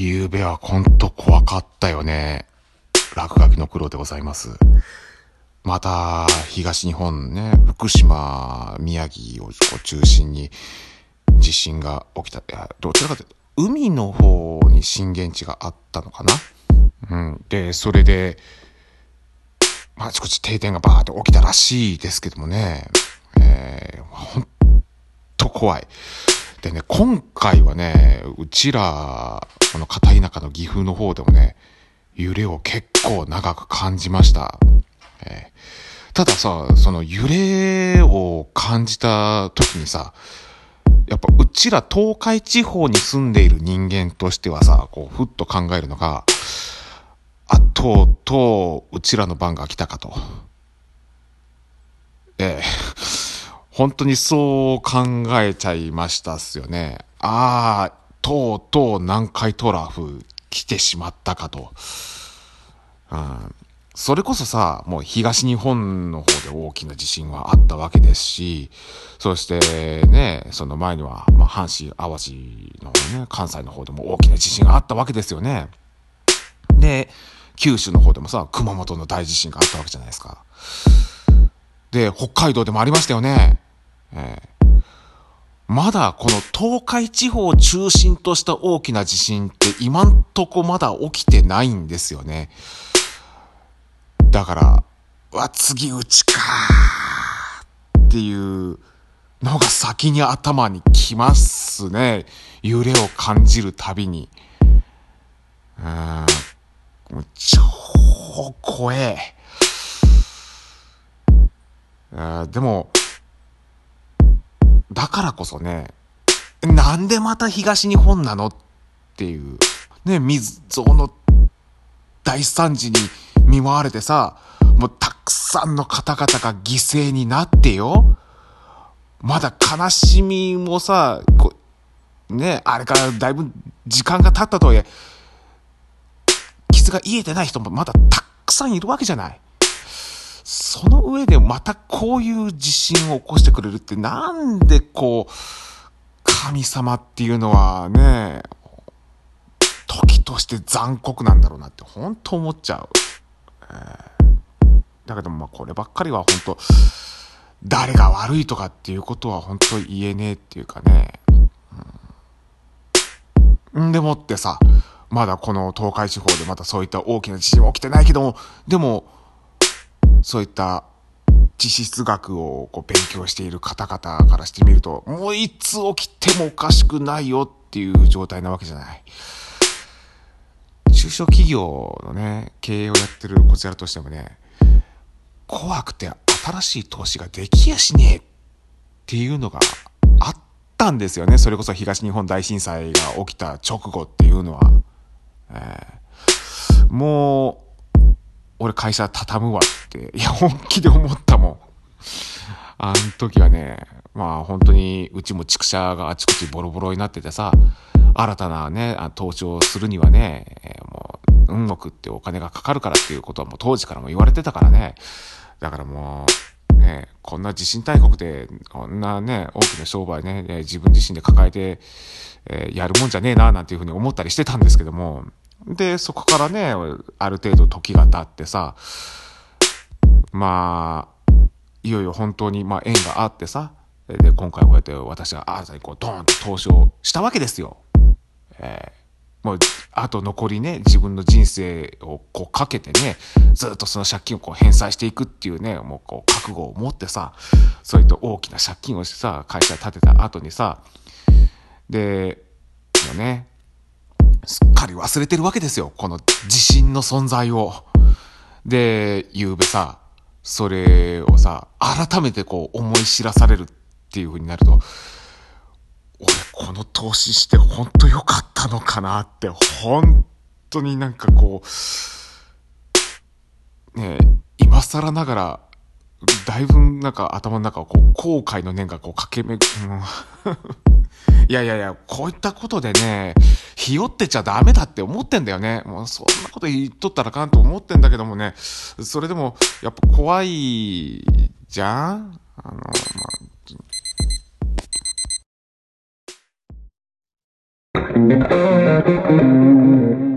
昨夜はほんと怖かったよね。落書きの苦労でございます。また、東日本ね、福島、宮城を中心に地震が起きた。いや、どちらかというと、海の方に震源地があったのかなうん。で、それで、あちこち停電がバーって起きたらしいですけどもね。えー、ほんと怖い。でね、今回はね、うちら、この片田舎の岐阜の方でもね、揺れを結構長く感じました。えー、たださ、その揺れを感じた時にさ、やっぱうちら東海地方に住んでいる人間としてはさ、こう、ふっと考えるのが、あ、とうとう、うちらの番が来たかと。ええ。本当にそう考えちゃいましたっすよね。ああ、とうとう南海トラフ来てしまったかと。うん。それこそさ、もう東日本の方で大きな地震はあったわけですし、そしてね、その前には、まあ、阪神、淡路のね、関西の方でも大きな地震があったわけですよね。で、九州の方でもさ、熊本の大地震があったわけじゃないですか。で、北海道でもありましたよね。えー、まだこの東海地方を中心とした大きな地震って今んとこまだ起きてないんですよね。だから、わ、次うちかっていうのが先に頭にきますね。揺れを感じるたびに。うん、超怖え。でも、だからこそね、なんでまた東日本なのっていう、ね、水蔵の大惨事に見舞われてさ、もうたくさんの方々が犠牲になってよ。まだ悲しみもさ、こね、あれからだいぶ時間が経ったとはいえ、傷が癒えてない人もまだたくさんいるわけじゃない。その上でまたこういう地震を起こしてくれるってなんでこう、神様っていうのはね、時として残酷なんだろうなって本当思っちゃう。えー、だけどまあこればっかりは本当誰が悪いとかっていうことは本当言えねえっていうかね。うん、でもってさ、まだこの東海地方でまたそういった大きな地震は起きてないけども、でも、そういった地質学をこう勉強している方々からしてみると、もういつ起きてもおかしくないよっていう状態なわけじゃない。中小企業のね、経営をやってるこちらとしてもね、怖くて新しい投資ができやしねえっていうのがあったんですよね。それこそ東日本大震災が起きた直後っていうのは。えー、もう、俺会社畳むわって、いや、本気で思ったもん。あの時はね、まあ本当にうちも畜舎があちこちボロボロになっててさ、新たなね、投資をするにはね、えー、もう、運億ってお金がかかるからっていうことはもう当時からも言われてたからね。だからもう、ね、こんな地震大国で、こんなね、大きな商売ねえ、自分自身で抱えて、えー、やるもんじゃねえな、なんていうふうに思ったりしてたんですけども、で、そこからね、ある程度時が経ってさ、まあ、いよいよ本当に、まあ、縁があってさ、で、今回こうやって私が新たにこう、ドーンと投資をしたわけですよ。えー、もう、あと残りね、自分の人生をこうかけてね、ずっとその借金をこう返済していくっていうね、もうこう、覚悟を持ってさ、そういった大きな借金をしてさ、会社建てた後にさ、で、もうね、すっかり忘れてるわけですよ。この地震の存在を。で、ゆうべさ、それをさ、改めてこう思い知らされるっていう風になると、俺この投資して本当良かったのかなって、本当になんかこう、ねえ今更ながら、だいぶなんか頭の中をこう後悔の念がこう駆けめ、うん。いやいやいや、こういったことでね、ひよってちゃダメだって思ってんだよね。もうそんなこと言っとったらあかんと思ってんだけどもね、それでも、やっぱ怖いじゃん？あの、まあ